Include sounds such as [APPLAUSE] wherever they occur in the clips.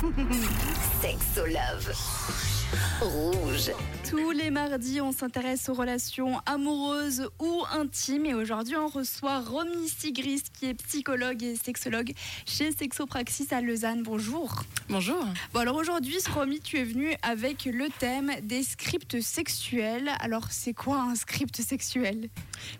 [LAUGHS] Sexo Love. Rouge. Tous les mardis, on s'intéresse aux relations amoureuses ou intimes. Et aujourd'hui, on reçoit Romy Sigris, qui est psychologue et sexologue chez Sexopraxis à Lausanne. Bonjour. Bonjour. Bon, alors aujourd'hui, Romy, tu es venue avec le thème des scripts sexuels. Alors, c'est quoi un script sexuel?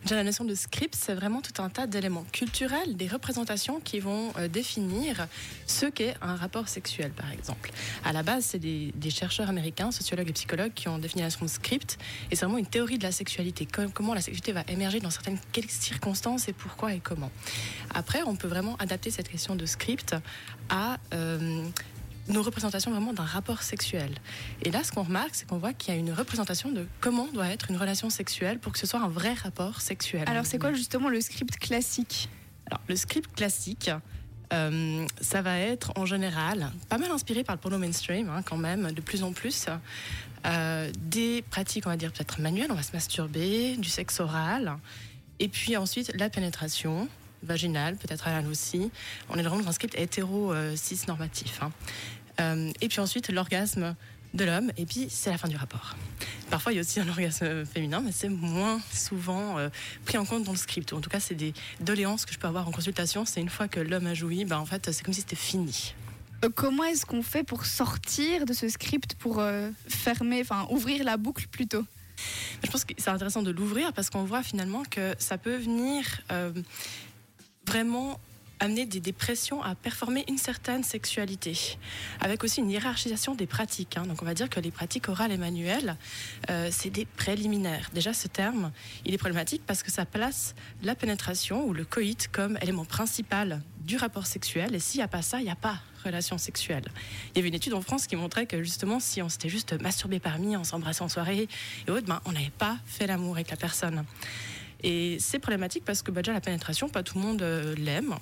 Déjà, la notion de script, c'est vraiment tout un tas d'éléments culturels, des représentations qui vont euh, définir ce qu'est un rapport sexuel, par exemple. À la base, c'est des, des chercheurs américains, sociologues et psychologues, qui ont défini la notion de script. Et c'est vraiment une théorie de la sexualité, comme- comment la sexualité va émerger dans certaines circonstances et pourquoi et comment. Après, on peut vraiment adapter cette question de script à euh, nos représentations vraiment d'un rapport sexuel. Et là, ce qu'on remarque, c'est qu'on voit qu'il y a une représentation de comment doit être une relation sexuelle pour que ce soit un vrai rapport sexuel. Alors, c'est quoi justement le script classique? Alors, le script classique, euh, ça va être en général pas mal inspiré par le porno mainstream, hein, quand même, de plus en plus. Euh, des pratiques, on va dire peut-être manuelles, on va se masturber, du sexe oral, et puis ensuite la pénétration vaginale, peut-être anale aussi. On est vraiment dans un script hein. Euh, et puis ensuite l'orgasme de l'homme, et puis c'est la fin du rapport. Parfois, il y a aussi un orgasme féminin, mais c'est moins souvent euh, pris en compte dans le script. Ou en tout cas, c'est des doléances que je peux avoir en consultation. C'est une fois que l'homme a joui, ben, en fait, c'est comme si c'était fini. Euh, Comment est-ce qu'on fait pour sortir de ce script, pour euh, fermer, enfin ouvrir la boucle plutôt? Je pense que c'est intéressant de l'ouvrir parce qu'on voit finalement que ça peut venir euh, vraiment amener des, des pressions à performer une certaine sexualité, avec aussi une hiérarchisation des pratiques. hein. Donc on va dire que les pratiques orales et manuelles, euh, c'est des préliminaires. Déjà ce terme, il est problématique parce que ça place la pénétration ou le coït comme élément principal du rapport sexuel, et s'il n'y a pas ça, il n'y a pas relation sexuelle. Il y avait une étude en France qui montrait que justement, si on s'était juste masturbé parmi, on s'embrassait en soirée et autres, ben, on n'avait pas fait l'amour avec la personne. Et c'est problématique parce que bah, déjà la pénétration, pas tout le monde euh, l'aime.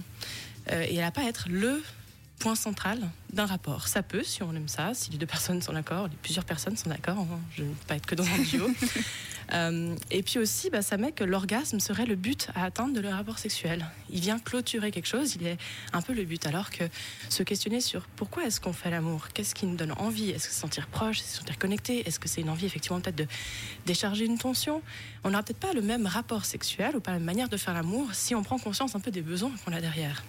Euh, et elle n'a pas à être le point central d'un rapport. Ça peut, si on aime ça, si les deux personnes sont d'accord, plusieurs personnes sont d'accord, hein, je ne veux pas être que dans un duo. [LAUGHS] Euh, et puis aussi, bah, ça met que l'orgasme serait le but à atteindre de le rapport sexuel. Il vient clôturer quelque chose, il est un peu le but. Alors que se questionner sur pourquoi est-ce qu'on fait l'amour, qu'est-ce qui nous donne envie, est-ce que se sentir proche, se sentir connecté, est-ce que c'est une envie effectivement peut-être de décharger une tension, on n'aura peut-être pas le même rapport sexuel ou pas la même manière de faire l'amour si on prend conscience un peu des besoins qu'on a derrière.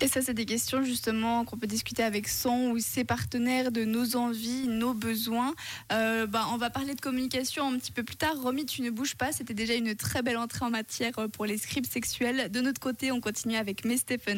Et ça, c'est des questions justement qu'on peut discuter avec son ou ses partenaires de nos envies, nos besoins. Euh, bah, on va parler de communication un petit peu plus tard. Romy, tu ne bouges pas. C'était déjà une très belle entrée en matière pour les scripts sexuels. De notre côté, on continue avec Mes Stephen.